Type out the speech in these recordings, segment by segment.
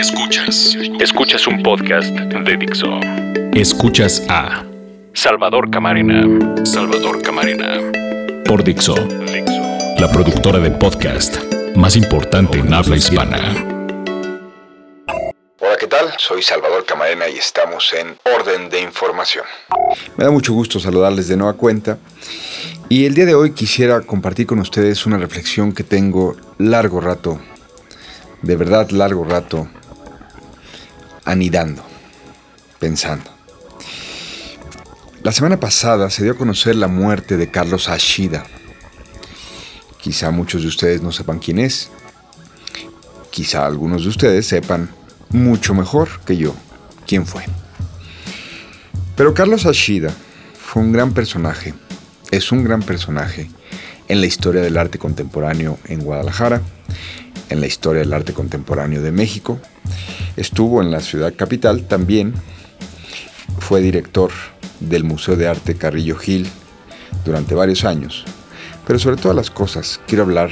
Escuchas. Escuchas un podcast de Dixo. Escuchas a Salvador Camarena. Salvador Camarena. Por Dixo. La productora de podcast más importante en habla hispana. Hola, ¿qué tal? Soy Salvador Camarena y estamos en Orden de Información. Me da mucho gusto saludarles de nueva cuenta. Y el día de hoy quisiera compartir con ustedes una reflexión que tengo largo rato, de verdad largo rato, anidando, pensando. La semana pasada se dio a conocer la muerte de Carlos Ashida. Quizá muchos de ustedes no sepan quién es. Quizá algunos de ustedes sepan mucho mejor que yo quién fue. Pero Carlos Ashida fue un gran personaje, es un gran personaje en la historia del arte contemporáneo en Guadalajara, en la historia del arte contemporáneo de México Estuvo en la ciudad capital también. Fue director del Museo de Arte Carrillo Gil durante varios años. Pero sobre todas las cosas, quiero hablar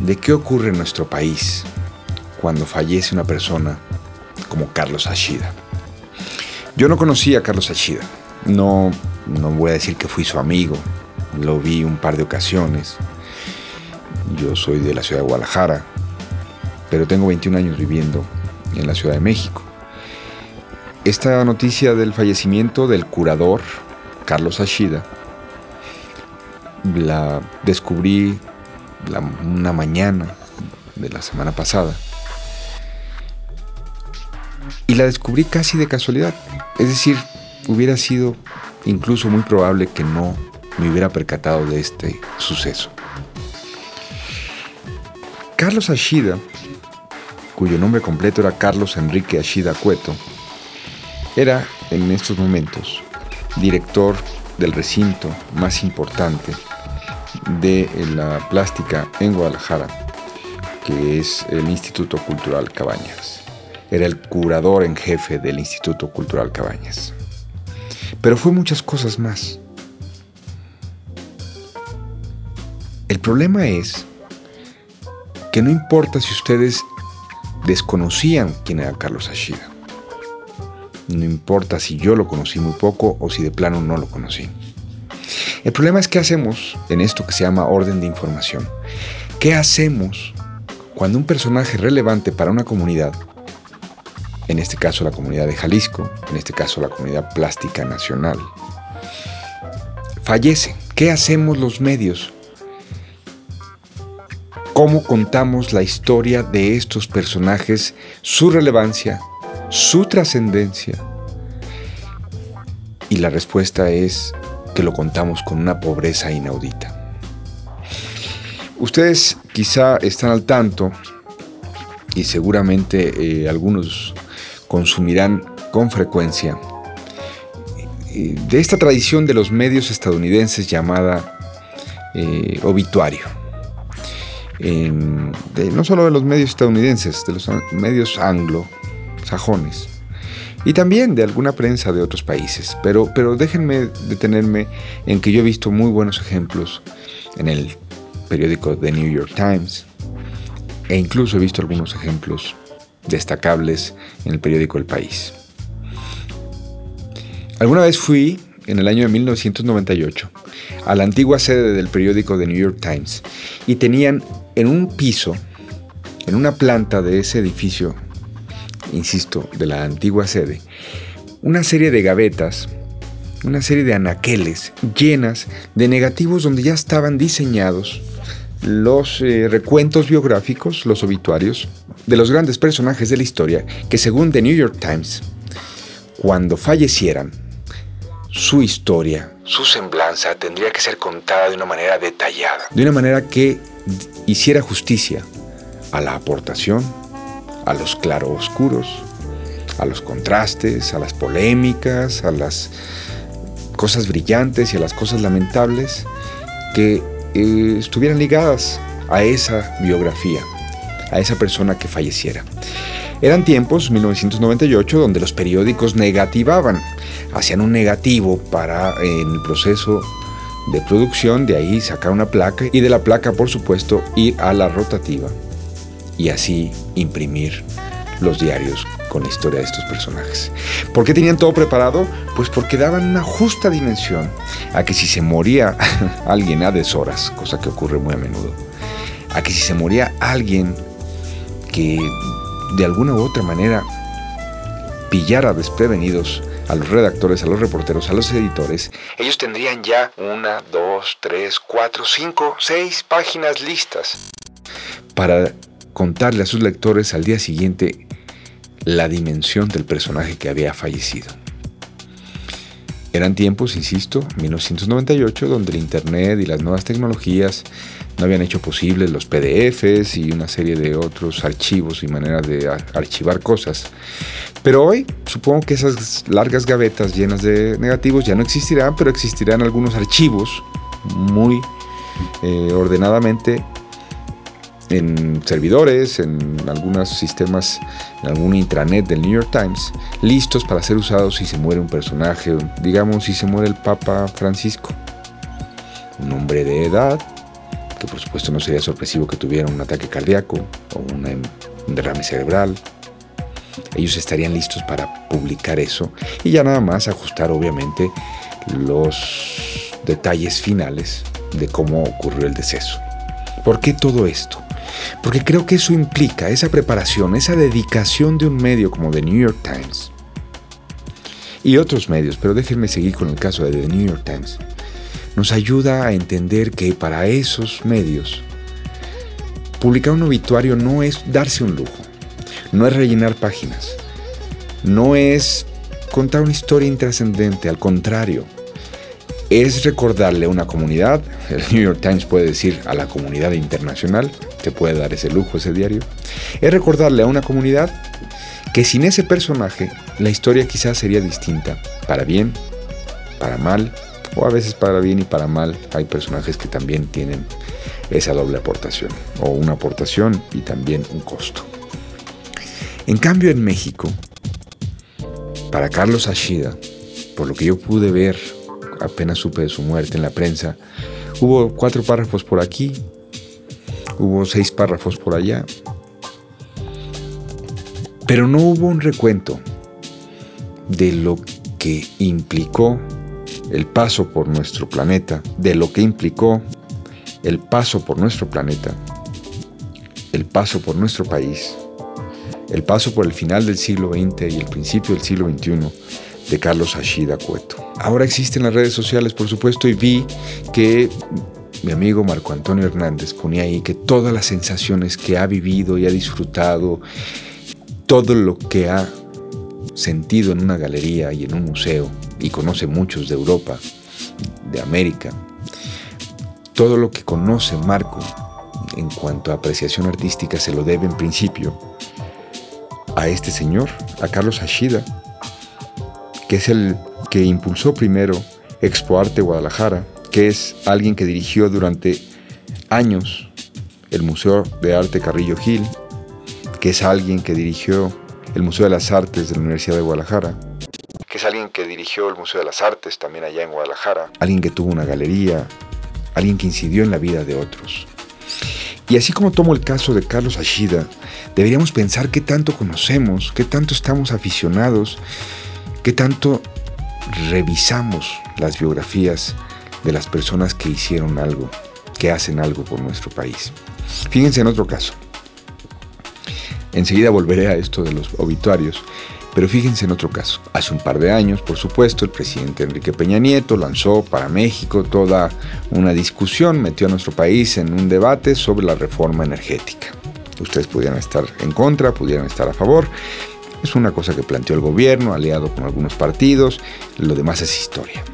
de qué ocurre en nuestro país cuando fallece una persona como Carlos Ashida. Yo no conocía a Carlos Ashida. No, no voy a decir que fui su amigo. Lo vi un par de ocasiones. Yo soy de la ciudad de Guadalajara, pero tengo 21 años viviendo en la Ciudad de México. Esta noticia del fallecimiento del curador Carlos Ashida la descubrí una mañana de la semana pasada. Y la descubrí casi de casualidad. Es decir, hubiera sido incluso muy probable que no me hubiera percatado de este suceso. Carlos Ashida cuyo nombre completo era Carlos Enrique Ashida Cueto, era en estos momentos director del recinto más importante de la plástica en Guadalajara, que es el Instituto Cultural Cabañas. Era el curador en jefe del Instituto Cultural Cabañas. Pero fue muchas cosas más. El problema es que no importa si ustedes desconocían quién era Carlos Ashida. No importa si yo lo conocí muy poco o si de plano no lo conocí. El problema es qué hacemos en esto que se llama orden de información. ¿Qué hacemos cuando un personaje relevante para una comunidad, en este caso la comunidad de Jalisco, en este caso la comunidad plástica nacional, fallece? ¿Qué hacemos los medios cómo contamos la historia de estos personajes, su relevancia, su trascendencia. Y la respuesta es que lo contamos con una pobreza inaudita. Ustedes quizá están al tanto y seguramente eh, algunos consumirán con frecuencia eh, de esta tradición de los medios estadounidenses llamada eh, obituario no solo de los medios estadounidenses, de los medios anglo-sajones y también de alguna prensa de otros países. Pero, pero déjenme detenerme en que yo he visto muy buenos ejemplos en el periódico The New York Times e incluso he visto algunos ejemplos destacables en el periódico El País. Alguna vez fui, en el año de 1998, a la antigua sede del periódico The New York Times y tenían en un piso, en una planta de ese edificio, insisto, de la antigua sede, una serie de gavetas, una serie de anaqueles llenas de negativos donde ya estaban diseñados los eh, recuentos biográficos, los obituarios, de los grandes personajes de la historia que según The New York Times, cuando fallecieran, su historia, su semblanza tendría que ser contada de una manera detallada, de una manera que hiciera justicia a la aportación, a los claroscuros, a los contrastes, a las polémicas, a las cosas brillantes y a las cosas lamentables que eh, estuvieran ligadas a esa biografía, a esa persona que falleciera. Eran tiempos, 1998, donde los periódicos negativaban, hacían un negativo para en el proceso de producción, de ahí sacar una placa y de la placa, por supuesto, ir a la rotativa y así imprimir los diarios con la historia de estos personajes. ¿Por qué tenían todo preparado? Pues porque daban una justa dimensión a que si se moría alguien a deshoras, cosa que ocurre muy a menudo, a que si se moría alguien que de alguna u otra manera pillara desprevenidos a los redactores, a los reporteros, a los editores, ellos tendrían ya una, dos, tres, cuatro, cinco, seis páginas listas para contarle a sus lectores al día siguiente la dimensión del personaje que había fallecido. Eran tiempos, insisto, 1998, donde el Internet y las nuevas tecnologías no habían hecho posibles los PDFs y una serie de otros archivos y maneras de archivar cosas. Pero hoy supongo que esas largas gavetas llenas de negativos ya no existirán, pero existirán algunos archivos muy eh, ordenadamente en servidores, en algunos sistemas, en algún intranet del New York Times, listos para ser usados si se muere un personaje, digamos si se muere el Papa Francisco. Un hombre de edad, que por supuesto no sería sorpresivo que tuviera un ataque cardíaco o un derrame cerebral. Ellos estarían listos para publicar eso y ya nada más ajustar obviamente los detalles finales de cómo ocurrió el deceso. ¿Por qué todo esto? Porque creo que eso implica esa preparación, esa dedicación de un medio como The New York Times y otros medios, pero déjenme seguir con el caso de The New York Times, nos ayuda a entender que para esos medios publicar un obituario no es darse un lujo, no es rellenar páginas, no es contar una historia intrascendente, al contrario, es recordarle a una comunidad, el New York Times puede decir a la comunidad internacional, te puede dar ese lujo ese diario, es recordarle a una comunidad que sin ese personaje la historia quizás sería distinta, para bien, para mal, o a veces para bien y para mal hay personajes que también tienen esa doble aportación, o una aportación y también un costo. En cambio en México, para Carlos Ashida, por lo que yo pude ver apenas supe de su muerte en la prensa, hubo cuatro párrafos por aquí, hubo seis párrafos por allá, pero no hubo un recuento de lo que implicó el paso por nuestro planeta, de lo que implicó el paso por nuestro planeta, el paso por nuestro país, el paso por el final del siglo XX y el principio del siglo XXI de Carlos Ashida Cueto. Ahora existen las redes sociales, por supuesto, y vi que mi amigo Marco Antonio Hernández ponía ahí que todas las sensaciones que ha vivido y ha disfrutado, todo lo que ha sentido en una galería y en un museo, y conoce muchos de Europa, de América, todo lo que conoce Marco en cuanto a apreciación artística se lo debe en principio a este señor, a Carlos Ashida, que es el que impulsó primero Expo Arte Guadalajara, que es alguien que dirigió durante años el Museo de Arte Carrillo Gil, que es alguien que dirigió el Museo de las Artes de la Universidad de Guadalajara, que es alguien que dirigió el Museo de las Artes también allá en Guadalajara, alguien que tuvo una galería, alguien que incidió en la vida de otros. Y así como tomo el caso de Carlos Ashida, deberíamos pensar qué tanto conocemos, qué tanto estamos aficionados ¿Qué tanto revisamos las biografías de las personas que hicieron algo, que hacen algo por nuestro país? Fíjense en otro caso. Enseguida volveré a esto de los obituarios, pero fíjense en otro caso. Hace un par de años, por supuesto, el presidente Enrique Peña Nieto lanzó para México toda una discusión, metió a nuestro país en un debate sobre la reforma energética. Ustedes pudieran estar en contra, pudieran estar a favor, es una cosa que planteó el gobierno, aliado con algunos partidos, lo demás es historia.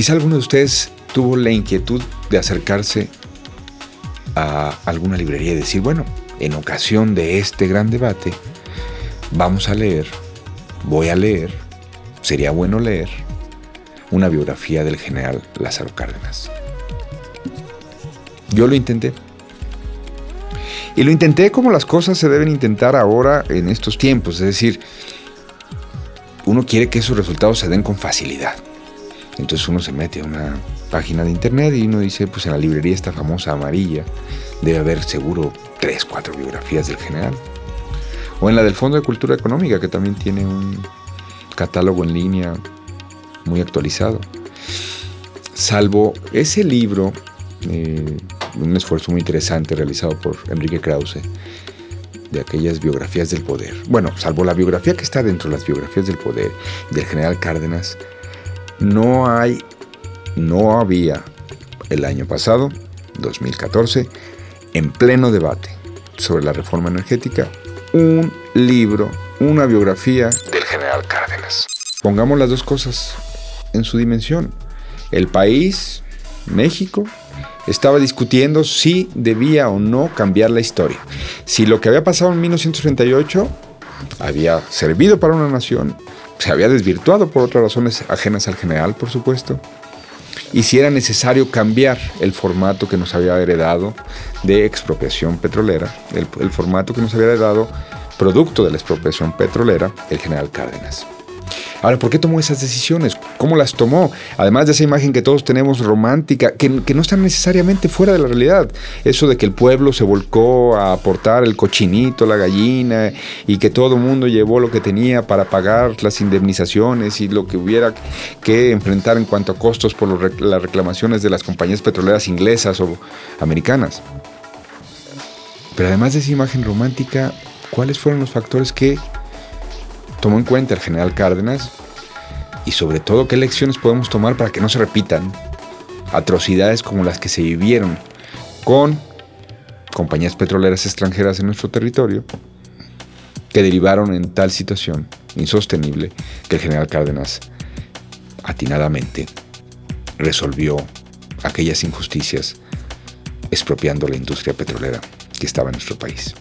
Quizá alguno de ustedes tuvo la inquietud de acercarse a alguna librería y decir, bueno, en ocasión de este gran debate, vamos a leer, voy a leer, sería bueno leer una biografía del general Lázaro Cárdenas. Yo lo intenté. Y lo intenté como las cosas se deben intentar ahora en estos tiempos, es decir, uno quiere que esos resultados se den con facilidad. Entonces uno se mete a una página de internet y uno dice, pues en la librería esta famosa amarilla debe haber seguro tres, cuatro biografías del general. O en la del Fondo de Cultura Económica, que también tiene un catálogo en línea muy actualizado. Salvo ese libro, eh, un esfuerzo muy interesante realizado por Enrique Krause, de aquellas biografías del poder. Bueno, salvo la biografía que está dentro de las biografías del poder del general Cárdenas, no hay, no había el año pasado, 2014, en pleno debate sobre la reforma energética, un libro, una biografía del general Cárdenas. Pongamos las dos cosas en su dimensión. El país, México, estaba discutiendo si debía o no cambiar la historia. Si lo que había pasado en 1938 había servido para una nación, se había desvirtuado por otras razones ajenas al general, por supuesto, y si era necesario cambiar el formato que nos había heredado de expropiación petrolera, el, formato que nos había heredado producto de la expropiación petrolera, el general Cárdenas. Ahora, ¿por qué tomó esas decisiones? ¿Cómo las tomó? Además de esa imagen que todos tenemos romántica, que, no está necesariamente fuera de la realidad. Eso de que el pueblo se volcó a aportar el cochinito, la gallina, y que todo el mundo llevó lo que tenía para pagar las indemnizaciones y lo que hubiera que enfrentar en cuanto a costos por las reclamaciones de las compañías petroleras inglesas o americanas. Pero además de esa imagen romántica, ¿cuáles fueron los factores que tomó en cuenta el general Cárdenas y sobre todo qué lecciones podemos tomar para que no se repitan atrocidades como las que se vivieron con compañías petroleras extranjeras en nuestro territorio que derivaron en tal situación insostenible que el general Cárdenas atinadamente resolvió aquellas injusticias expropiando la industria petrolera que estaba en nuestro país.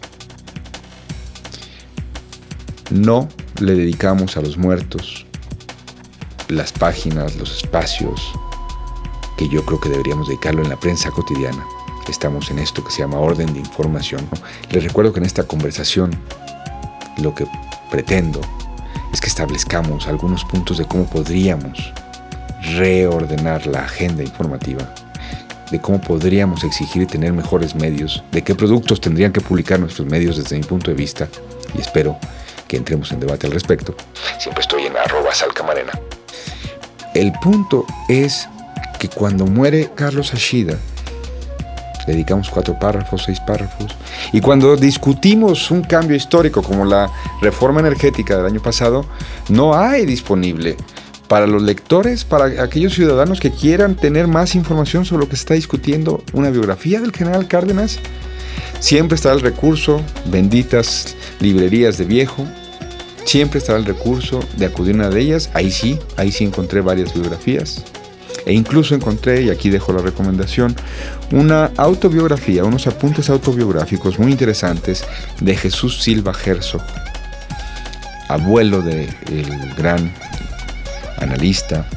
No le dedicamos a los muertos las páginas, los espacios que yo creo que deberíamos dedicarlo en la prensa cotidiana. Estamos en esto que se llama orden de información. Les recuerdo que en esta conversación lo que pretendo es que establezcamos algunos puntos de cómo podríamos reordenar la agenda informativa, de cómo podríamos exigir y tener mejores medios, de qué productos tendrían que publicar nuestros medios desde mi punto de vista, y espero que entremos en debate al respecto. Siempre estoy en arroba salcamarena. El punto es que cuando muere Carlos Ashida, dedicamos cuatro párrafos, seis párrafos, y cuando discutimos un cambio histórico como la reforma energética del año pasado, no hay disponible para los lectores, para aquellos ciudadanos que quieran tener más información sobre lo que se está discutiendo, una biografía del general Cárdenas, siempre está el recurso, benditas librerías de viejo, siempre estará el recurso de acudir a una de ellas. Ahí sí, ahí sí encontré varias biografías. E incluso encontré, y aquí dejo la recomendación, una autobiografía, unos apuntes autobiográficos muy interesantes de Jesús Silva Herzog, abuelo del gran analista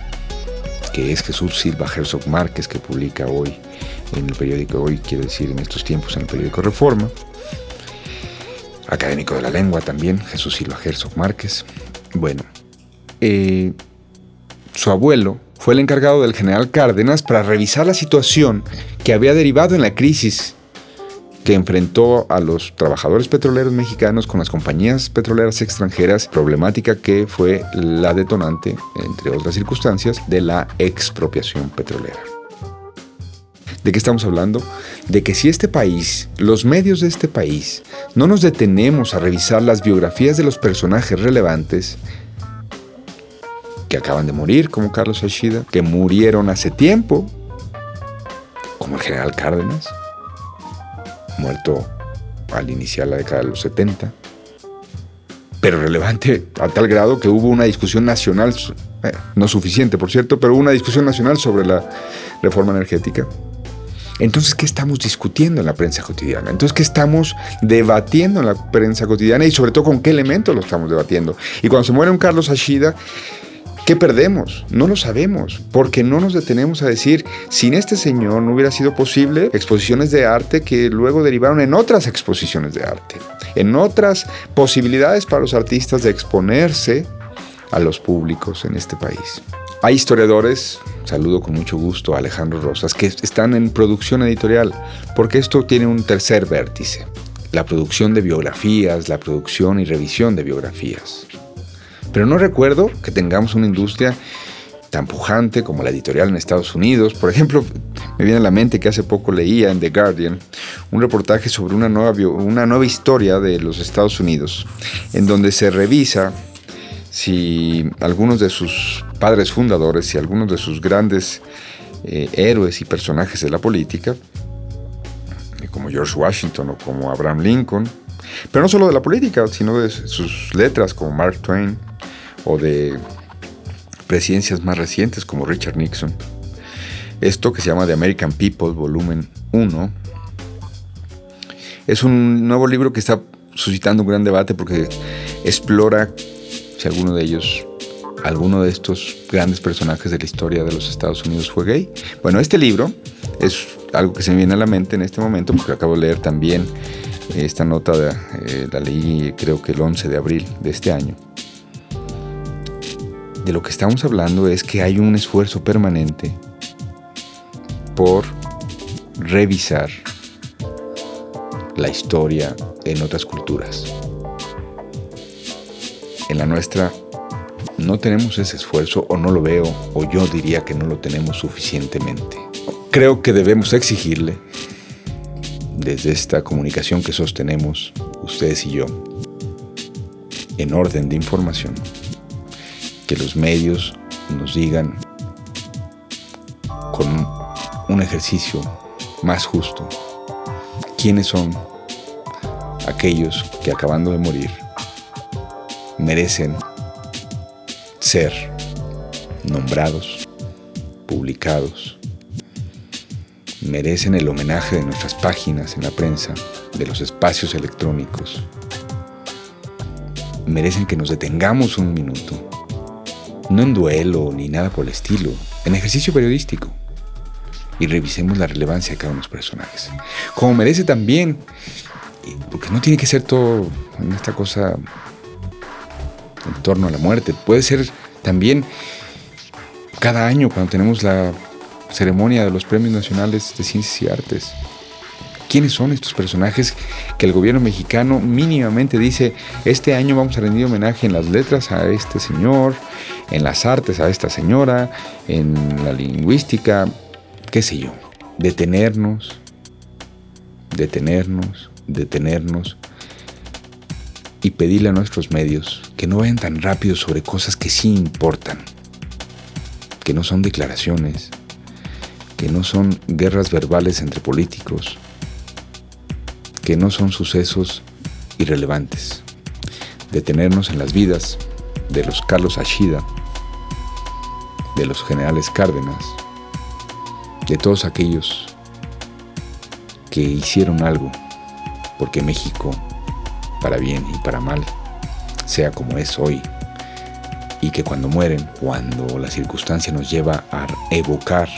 que es Jesús Silva Herzog Márquez, que publica hoy en el periódico, hoy quiero decir en estos tiempos en el periódico Reforma académico de la lengua también, Jesús Silva Herzog Márquez. Bueno, eh, su abuelo fue el encargado del general Cárdenas para revisar la situación que había derivado en la crisis que enfrentó a los trabajadores petroleros mexicanos con las compañías petroleras extranjeras, problemática que fue la detonante, entre otras circunstancias, de la expropiación petrolera. ¿De qué estamos hablando? De que si este país, los medios de este país, no nos detenemos a revisar las biografías de los personajes relevantes que acaban de morir, como Carlos Ashida, que murieron hace tiempo, como el general Cárdenas, muerto al iniciar la década de los 70, pero relevante a tal grado que hubo una discusión nacional, eh, no suficiente por cierto, pero una discusión nacional sobre la reforma energética. Entonces, ¿qué estamos discutiendo en la prensa cotidiana? Entonces, ¿qué estamos debatiendo en la prensa cotidiana y sobre todo con qué elementos lo estamos debatiendo? Y cuando se muere un Carlos Ashida, ¿Qué perdemos? No lo sabemos, porque no nos detenemos a decir, sin este señor no hubiera sido posible exposiciones de arte que luego derivaron en otras exposiciones de arte, en otras posibilidades para los artistas de exponerse a los públicos en este país. Hay historiadores, saludo con mucho gusto a Alejandro Rosas, que están en producción editorial, porque esto tiene un tercer vértice. la producción de biografías, la producción y revisión de biografías. Pero no recuerdo que tengamos una industria tan pujante como la editorial en Estados Unidos. Por ejemplo, me viene a la mente que hace poco leía en The Guardian un reportaje sobre una nueva, una nueva historia de los Estados Unidos, en donde se revisa si algunos de sus padres fundadores y algunos de sus grandes eh, héroes y personajes de la política, como George Washington o como Abraham Lincoln, pero no solo de la política, sino de sus letras como Mark Twain o de presidencias más recientes como Richard Nixon. Esto que se llama The American People, volumen 1, es un nuevo libro que está suscitando un gran debate porque explora si alguno de ellos, alguno de estos grandes personajes de la historia de los Estados Unidos fue gay. Bueno, este libro es algo que se me viene a la mente en este momento porque acabo de leer también esta nota, de, eh, la leí creo que el 11 de abril de este año de lo que estamos hablando es que hay un esfuerzo permanente por revisar la historia en otras culturas. En la nuestra no tenemos ese esfuerzo o no lo veo o yo diría que no lo tenemos suficientemente. Creo que debemos exigirle desde esta comunicación que sostenemos ustedes y yo en orden de información que los medios nos digan con un ejercicio más justo quiénes son aquellos que acabando de morir merecen ser nombrados, publicados, merecen el homenaje de nuestras páginas en la prensa, de los espacios electrónicos, merecen que nos detengamos un minuto no en duelo ni nada por el estilo, en ejercicio periodístico. Y revisemos la relevancia de cada uno de los personajes. Como merece también, porque no tiene que ser todo en esta cosa en torno a la muerte, puede ser también cada año cuando tenemos la ceremonia de los premios nacionales de ciencias y artes. ¿Quiénes son estos personajes que el gobierno mexicano mínimamente dice, este año vamos a rendir homenaje en las letras a este señor, en las artes a esta señora, en la lingüística, qué sé yo? Detenernos, detenernos, detenernos y pedirle a nuestros medios que no vayan tan rápido sobre cosas que sí importan, que no son declaraciones, que no son guerras verbales entre políticos, que no son sucesos irrelevantes. Detenernos en las vidas de los Carlos Ashida, de los generales Cárdenas, de todos aquellos que hicieron algo porque México, para bien y para mal, sea como es hoy, y que cuando mueren, cuando la circunstancia nos lleva a evocar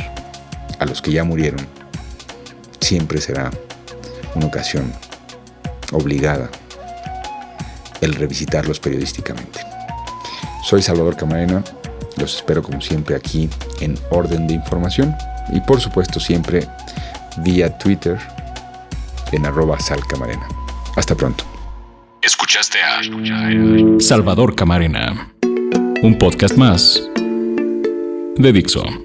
a los que ya murieron, siempre será una ocasión obligada el revisitarlos periodísticamente. Soy Salvador Camarena, los espero como siempre aquí en Orden de Información y por supuesto siempre vía Twitter en arroba salcamarena. Hasta pronto. Salvador Camarena, un podcast más de Dixo.